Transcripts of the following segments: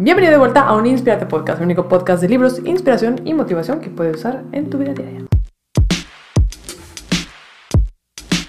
Bienvenido de vuelta a un Inspirate Podcast, el único podcast de libros, inspiración y motivación que puedes usar en tu vida diaria.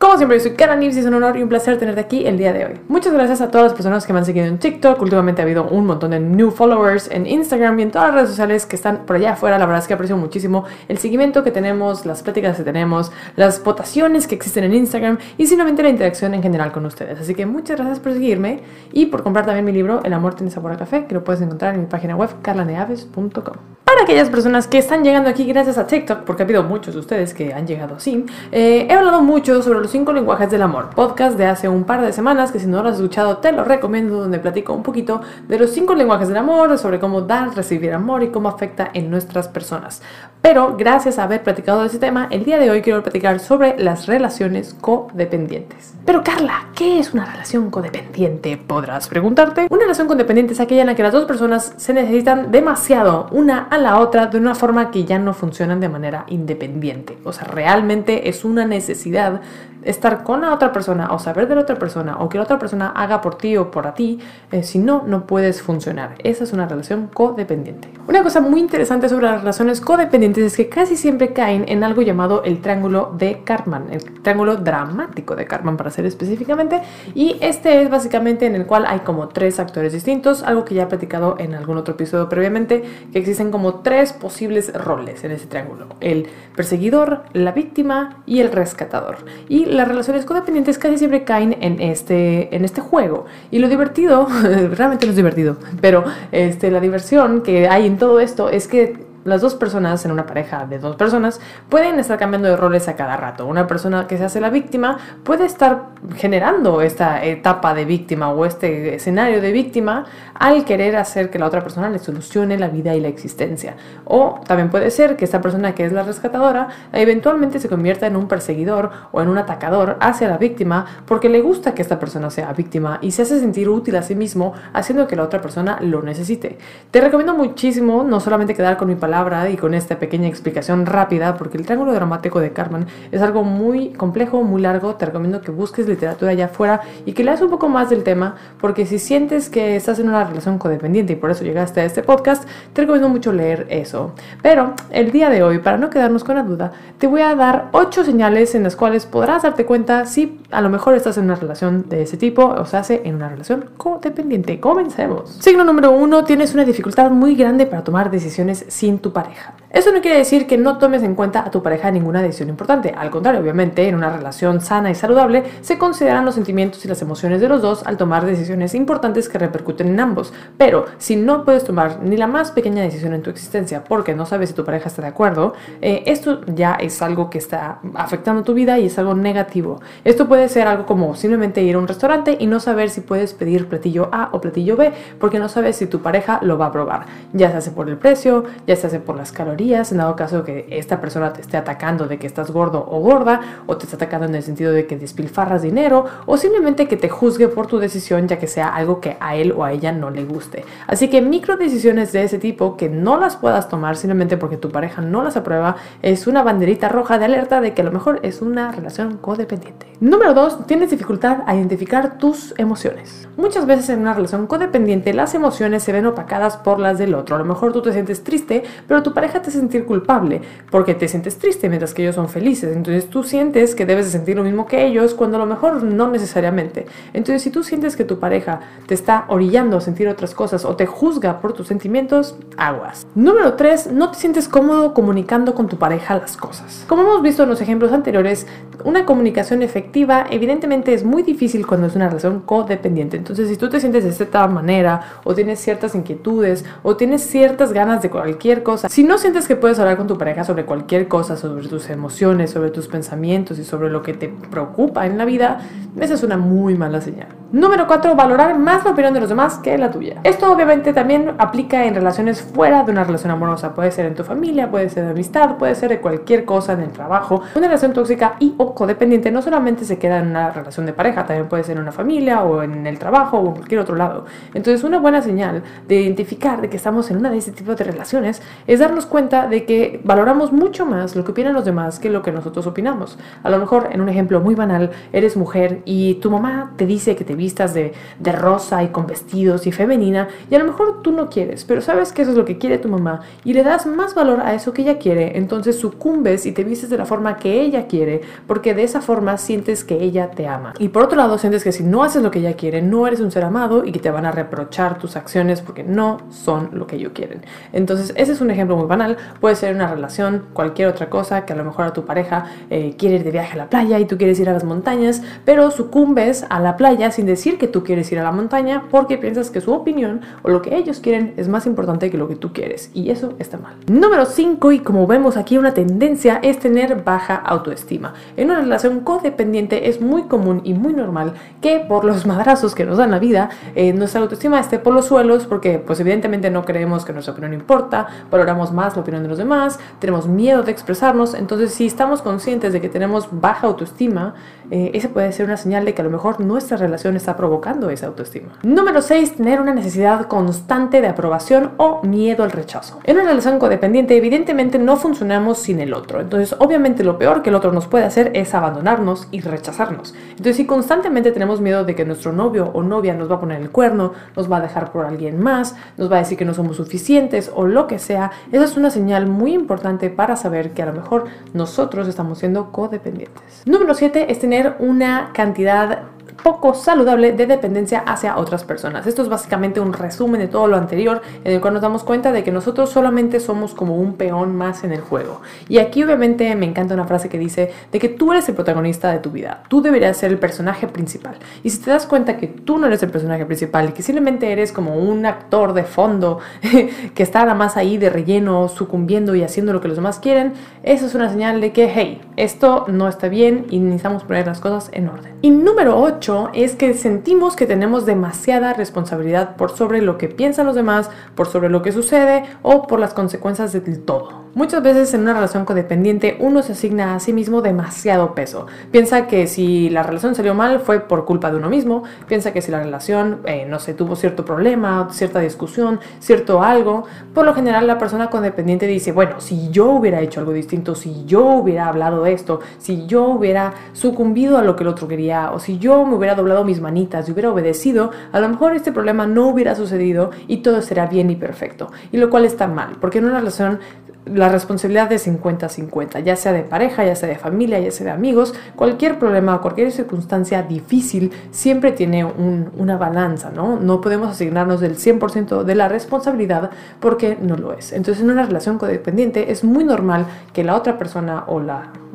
Como siempre, yo soy Kara Nives y es un honor y un placer tenerte aquí el día de hoy. Muchas gracias a todas las personas que me han seguido en TikTok. Últimamente ha habido un montón de new followers en Instagram y en todas las redes sociales que están por allá afuera. La verdad es que aprecio muchísimo el seguimiento que tenemos, las pláticas que tenemos, las votaciones que existen en Instagram y simplemente la interacción en general con ustedes. Así que muchas gracias por seguirme y por comprar también mi libro El amor tiene sabor a café, que lo puedes encontrar en mi página web carlaneaves.com. Para aquellas personas que están llegando aquí gracias a TikTok, porque ha habido muchos de ustedes que han llegado así, eh, he hablado mucho sobre los cinco lenguajes del amor, podcast de hace un par de semanas, que si no lo has escuchado te lo recomiendo, donde platico un poquito de los cinco lenguajes del amor, sobre cómo dar, recibir amor y cómo afecta en nuestras personas. Pero gracias a haber platicado de ese tema, el día de hoy quiero platicar sobre las relaciones codependientes. Pero Carla, ¿qué es una relación codependiente? Podrás preguntarte. Una relación codependiente es aquella en la que las dos personas se necesitan demasiado una a la otra de una forma que ya no funcionan de manera independiente. O sea, realmente es una necesidad estar con la otra persona o saber de la otra persona o que la otra persona haga por ti o por ti, eh, si no, no puedes funcionar. Esa es una relación codependiente. Una cosa muy interesante sobre las relaciones codependientes es que casi siempre caen en algo llamado el triángulo de Cartman, el triángulo dramático de Cartman para ser específicamente, y este es básicamente en el cual hay como tres actores distintos, algo que ya he platicado en algún otro episodio previamente, que existen como tres posibles roles en ese triángulo, el perseguidor, la víctima y el rescatador. Y las relaciones codependientes casi siempre caen en este, en este juego. Y lo divertido, realmente no es divertido, pero este, la diversión que hay en todo esto es que las dos personas en una pareja de dos personas pueden estar cambiando de roles a cada rato. Una persona que se hace la víctima puede estar generando esta etapa de víctima o este escenario de víctima al querer hacer que la otra persona le solucione la vida y la existencia. O también puede ser que esta persona que es la rescatadora eventualmente se convierta en un perseguidor o en un atacador hacia la víctima porque le gusta que esta persona sea víctima y se hace sentir útil a sí mismo haciendo que la otra persona lo necesite. Te recomiendo muchísimo no solamente quedar con mi palabra, y con esta pequeña explicación rápida, porque el triángulo dramático de Carmen es algo muy complejo, muy largo, te recomiendo que busques literatura allá afuera y que leas un poco más del tema, porque si sientes que estás en una relación codependiente y por eso llegaste a este podcast, te recomiendo mucho leer eso. Pero el día de hoy, para no quedarnos con la duda, te voy a dar ocho señales en las cuales podrás darte cuenta si a lo mejor estás en una relación de ese tipo o se hace en una relación codependiente. Comencemos. Signo número uno, tienes una dificultad muy grande para tomar decisiones sin tu pareja. Eso no quiere decir que no tomes en cuenta a tu pareja en ninguna decisión importante. Al contrario, obviamente, en una relación sana y saludable se consideran los sentimientos y las emociones de los dos al tomar decisiones importantes que repercuten en ambos. Pero si no puedes tomar ni la más pequeña decisión en tu existencia porque no sabes si tu pareja está de acuerdo, eh, esto ya es algo que está afectando tu vida y es algo negativo. Esto puede ser algo como simplemente ir a un restaurante y no saber si puedes pedir platillo A o platillo B porque no sabes si tu pareja lo va a probar. Ya se hace por el precio, ya se por las calorías, en dado caso que esta persona te esté atacando de que estás gordo o gorda, o te está atacando en el sentido de que despilfarras dinero, o simplemente que te juzgue por tu decisión ya que sea algo que a él o a ella no le guste. Así que micro decisiones de ese tipo que no las puedas tomar simplemente porque tu pareja no las aprueba es una banderita roja de alerta de que a lo mejor es una relación codependiente. Número 2. Tienes dificultad a identificar tus emociones. Muchas veces en una relación codependiente las emociones se ven opacadas por las del otro. A lo mejor tú te sientes triste pero tu pareja te hace sentir culpable porque te sientes triste mientras que ellos son felices. Entonces tú sientes que debes de sentir lo mismo que ellos cuando a lo mejor no necesariamente. Entonces si tú sientes que tu pareja te está orillando a sentir otras cosas o te juzga por tus sentimientos, aguas. Número 3, no te sientes cómodo comunicando con tu pareja las cosas. Como hemos visto en los ejemplos anteriores, una comunicación efectiva evidentemente es muy difícil cuando es una relación codependiente. Entonces si tú te sientes de cierta manera o tienes ciertas inquietudes o tienes ciertas ganas de cualquier si no sientes que puedes hablar con tu pareja sobre cualquier cosa, sobre tus emociones, sobre tus pensamientos y sobre lo que te preocupa en la vida, esa es una muy mala señal. Número 4. Valorar más la opinión de los demás que la tuya. Esto obviamente también aplica en relaciones fuera de una relación amorosa. Puede ser en tu familia, puede ser de amistad, puede ser de cualquier cosa en el trabajo. Una relación tóxica y o codependiente no solamente se queda en una relación de pareja, también puede ser en una familia o en el trabajo o en cualquier otro lado. Entonces una buena señal de identificar de que estamos en una de ese tipo de relaciones es darnos cuenta de que valoramos mucho más lo que opinan los demás que lo que nosotros opinamos. A lo mejor, en un ejemplo muy banal, eres mujer y tu mamá te dice que te vistas de, de rosa y con vestidos y femenina y a lo mejor tú no quieres, pero sabes que eso es lo que quiere tu mamá y le das más valor a eso que ella quiere, entonces sucumbes y te vistes de la forma que ella quiere, porque de esa forma sientes que ella te ama. Y por otro lado, sientes que si no haces lo que ella quiere, no eres un ser amado y que te van a reprochar tus acciones porque no son lo que ellos quieren. Entonces, ese es un ejemplo muy banal. Puede ser una relación, cualquier otra cosa, que a lo mejor a tu pareja eh, quiere ir de viaje a la playa y tú quieres ir a las montañas, pero sucumbes a la playa sin decir que tú quieres ir a la montaña porque piensas que su opinión o lo que ellos quieren es más importante que lo que tú quieres. Y eso está mal. Número 5, y como vemos aquí una tendencia, es tener baja autoestima. En una relación codependiente es muy común y muy normal que por los madrazos que nos dan la vida, eh, nuestra autoestima esté por los suelos porque pues evidentemente no creemos que nuestra opinión importa, valoramos más la opinión de los demás, tenemos miedo de expresarnos, entonces si estamos conscientes de que tenemos baja autoestima, eh, puede ser una señal de que a lo mejor nuestra relación está provocando esa autoestima. Número 6, tener una necesidad constante de aprobación o miedo al rechazo. En una relación codependiente evidentemente no funcionamos sin el otro, entonces obviamente lo peor que el otro nos puede hacer es abandonarnos y rechazarnos. Entonces si constantemente tenemos miedo de que nuestro novio o novia nos va a poner el cuerno, nos va a dejar por alguien más, nos va a decir que no somos suficientes o lo que sea, esa es una señal muy importante para saber que a lo mejor nosotros estamos siendo codependientes. Número 7 es tener una cantidad poco saludable de dependencia hacia otras personas. Esto es básicamente un resumen de todo lo anterior en el cual nos damos cuenta de que nosotros solamente somos como un peón más en el juego. Y aquí obviamente me encanta una frase que dice de que tú eres el protagonista de tu vida, tú deberías ser el personaje principal. Y si te das cuenta que tú no eres el personaje principal y que simplemente eres como un actor de fondo que está nada más ahí de relleno, sucumbiendo y haciendo lo que los demás quieren, eso es una señal de que, hey, esto no está bien y necesitamos poner las cosas en orden. Y número 8, es que sentimos que tenemos demasiada responsabilidad por sobre lo que piensan los demás, por sobre lo que sucede o por las consecuencias del todo. Muchas veces en una relación codependiente uno se asigna a sí mismo demasiado peso. Piensa que si la relación salió mal fue por culpa de uno mismo, piensa que si la relación, eh, no sé, tuvo cierto problema, cierta discusión, cierto algo, por lo general la persona codependiente dice, bueno, si yo hubiera hecho algo distinto, si yo hubiera hablado de esto, si yo hubiera sucumbido a lo que el otro quería, o si yo me hubiera doblado mis manitas y hubiera obedecido, a lo mejor este problema no hubiera sucedido y todo será bien y perfecto. Y lo cual está mal, porque en una relación la responsabilidad es 50-50, ya sea de pareja, ya sea de familia, ya sea de amigos, cualquier problema o cualquier circunstancia difícil siempre tiene una balanza, ¿no? No podemos asignarnos del 100% de la responsabilidad porque no lo es. Entonces en una relación codependiente es muy normal que la otra persona o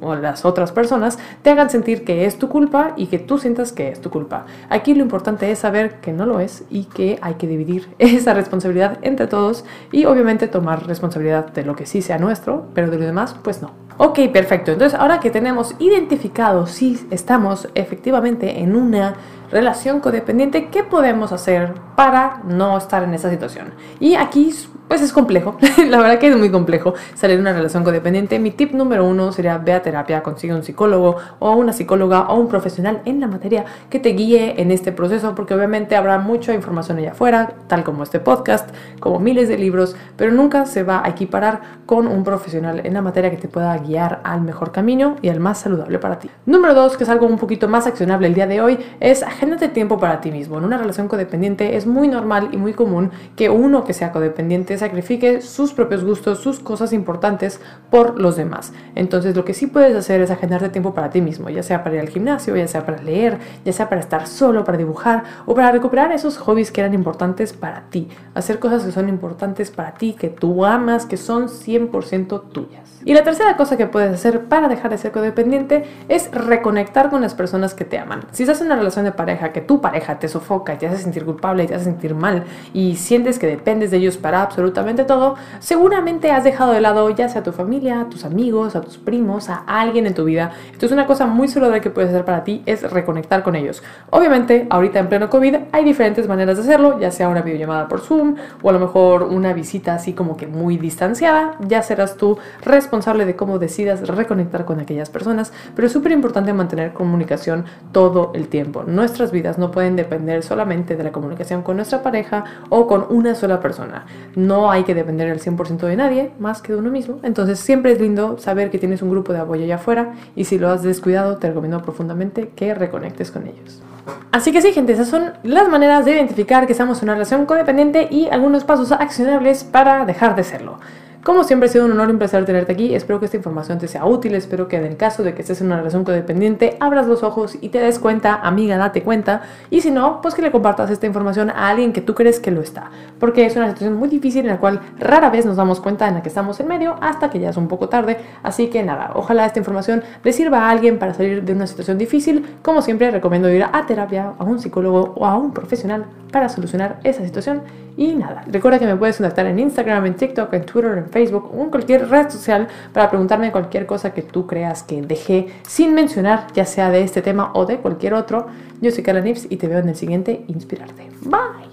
o las otras personas te hagan sentir que es tu culpa y que tú sientas que es tu culpa. Aquí lo importante es saber que no lo es y que hay que dividir esa responsabilidad entre todos y obviamente tomar responsabilidad de lo que sí sea nuestro, pero de lo demás pues no. Ok, perfecto. Entonces ahora que tenemos identificado si estamos efectivamente en una relación codependiente, ¿qué podemos hacer para no estar en esa situación? Y aquí pues es complejo, la verdad que es muy complejo salir de una relación codependiente. Mi tip número uno sería ve a terapia, consigue un psicólogo o una psicóloga o un profesional en la materia que te guíe en este proceso, porque obviamente habrá mucha información allá afuera, tal como este podcast, como miles de libros, pero nunca se va a equiparar con un profesional en la materia que te pueda guiar al mejor camino y al más saludable para ti. Número dos, que es algo un poquito más accionable el día de hoy, es agéndate tiempo para ti mismo. En una relación codependiente es muy normal y muy común que uno que sea codependiente sacrifique sus propios gustos, sus cosas importantes por los demás. Entonces lo que sí puedes hacer es agendarte tiempo para ti mismo, ya sea para ir al gimnasio, ya sea para leer, ya sea para estar solo, para dibujar o para recuperar esos hobbies que eran importantes para ti. Hacer cosas que son importantes para ti, que tú amas, que son 100% tuyas. Y la tercera cosa que puedes hacer para dejar de ser codependiente es reconectar con las personas que te aman. Si estás en una relación de pareja que tu pareja te sofoca, te hace sentir culpable, te hace sentir mal y sientes que dependes de ellos para absolutamente todo, seguramente has dejado de lado ya sea tu familia, a tus amigos, a tus primos, a alguien en tu vida. Entonces una cosa muy saludable que puedes hacer para ti es reconectar con ellos. Obviamente, ahorita en pleno COVID hay diferentes maneras de hacerlo, ya sea una videollamada por Zoom o a lo mejor una visita así como que muy distanciada, ya serás tú responsable de cómo decidas reconectar con aquellas personas, pero es súper importante mantener comunicación todo el tiempo. Nuestras vidas no pueden depender solamente de la comunicación con nuestra pareja o con una sola persona. No no hay que depender al 100% de nadie, más que de uno mismo. Entonces siempre es lindo saber que tienes un grupo de apoyo allá afuera y si lo has descuidado te recomiendo profundamente que reconectes con ellos. Así que sí, gente, esas son las maneras de identificar que estamos en una relación codependiente y algunos pasos accionables para dejar de serlo. Como siempre ha sido un honor y un placer tenerte aquí. Espero que esta información te sea útil. Espero que en el caso de que estés en una relación codependiente, abras los ojos y te des cuenta, amiga, date cuenta. Y si no, pues que le compartas esta información a alguien que tú crees que lo está. Porque es una situación muy difícil en la cual rara vez nos damos cuenta en la que estamos en medio hasta que ya es un poco tarde. Así que nada, ojalá esta información le sirva a alguien para salir de una situación difícil. Como siempre, recomiendo ir a terapia, a un psicólogo o a un profesional para solucionar esa situación. Y nada, recuerda que me puedes contactar en Instagram, en TikTok, en Twitter, en Facebook o en cualquier red social para preguntarme cualquier cosa que tú creas que dejé sin mencionar, ya sea de este tema o de cualquier otro. Yo soy Carla Nips y te veo en el siguiente Inspirarte. Bye.